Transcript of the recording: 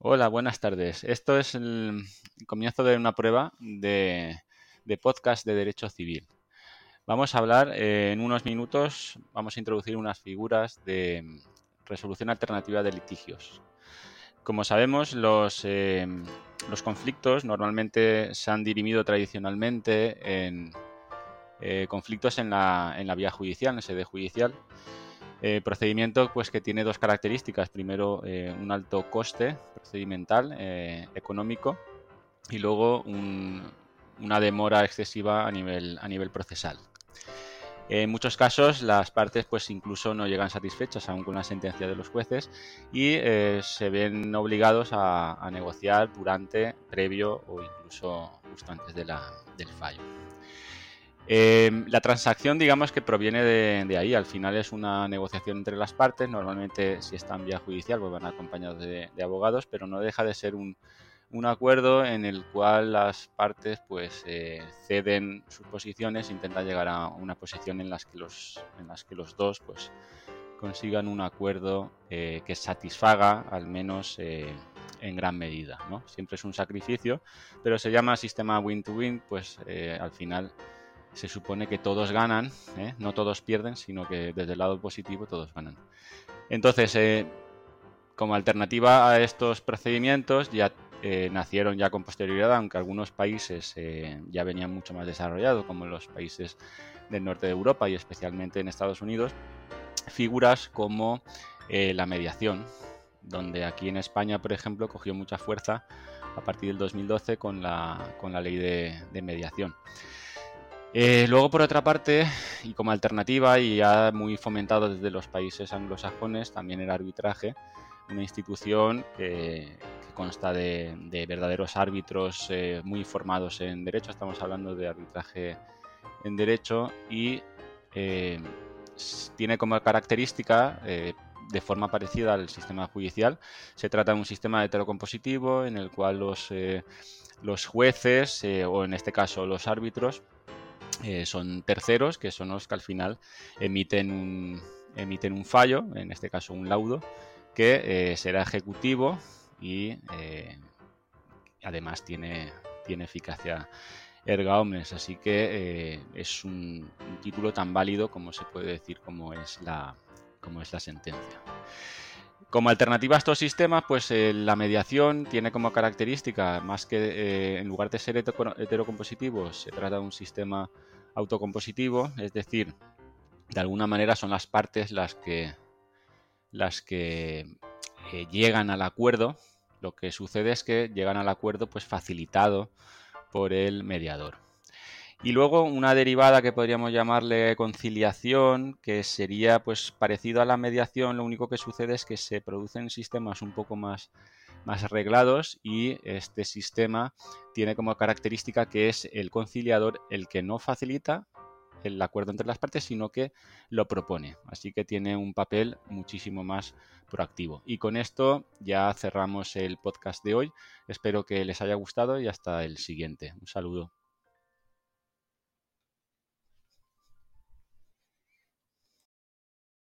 Hola, buenas tardes. Esto es el comienzo de una prueba de, podcast de Derecho Civil. Vamos a hablar eh, en unos minutos, vamos a introducir unas figuras de resolución alternativa de litigios. Como sabemos, los, eh, los conflictos normalmente se han dirimido tradicionalmente en eh, conflictos en la, en la vía judicial, en sede judicial, eh, procedimiento pues, que tiene dos características. Primero, eh, un alto coste procedimental, eh, económico, y luego una demora excesiva a nivel, a nivel procesal. En muchos casos las partes pues incluso no llegan satisfechas aún con la sentencia de los jueces y se ven obligados a, negociar durante, previo o incluso justo antes del fallo. Em, la transacción, digamos que proviene de, ahí. Al final es una negociación entre las partes. Normalmente, si está en vía judicial, pues van acompañados de, abogados, pero no deja de ser un, acuerdo en el cual las partes pues eh, ceden sus posiciones, intentan llegar a una posición en las que los, en las que los dos pues consigan un acuerdo eh, que satisfaga al menos eh, en gran medida. ¿no? Siempre es un sacrificio, pero se llama sistema win-to-win, pues al final se supone que todos ganan, ¿eh? no todos pierden, sino que desde el lado positivo todos ganan. Entonces, eh, como alternativa a estos procedimientos, ya eh, nacieron ya con posterioridad, aunque algunos países ya venían mucho más desarrollados, como los países del norte de Europa y especialmente en Estados Unidos, figuras como la mediación, donde aquí en España, por ejemplo, cogió mucha fuerza a partir del 2012 con la, con la ley de mediación. Eh, luego, por otra parte, y como alternativa, y ya muy fomentado desde los países anglosajones, también el arbitraje, una institución que, consta de, verdaderos árbitros eh, muy formados en derecho, estamos hablando de arbitraje en derecho, y eh, tiene como característica, de forma parecida al sistema judicial, se trata de un sistema heterocompositivo en el cual los, los jueces, o en este caso los árbitros, eh, son terceros, que son los que al final emiten un, emiten un fallo, en este caso un laudo, que eh, será ejecutivo y eh, además tiene, tiene eficacia erga omnes, así que es un, título tan válido como se puede decir como es la, como es la sentencia. Como alternativa a estos sistemas, pues la mediación tiene como característica, más que en lugar de ser heterocompositivo, se trata de un sistema autocompositivo, es decir, de alguna manera son las partes las que, las que eh, llegan al acuerdo. Lo que sucede es que llegan al acuerdo pues facilitado por el mediador. Y luego una derivada que podríamos llamarle conciliación, que sería pues parecido a la mediación, lo único que sucede es que se producen sistemas un poco más más arreglados y este sistema tiene como característica que es el conciliador el que no facilita el acuerdo entre las partes, sino que lo propone. Así que tiene un papel muchísimo más proactivo. Y con esto ya cerramos el podcast de hoy. Espero que les haya gustado y hasta el siguiente. Un saludo.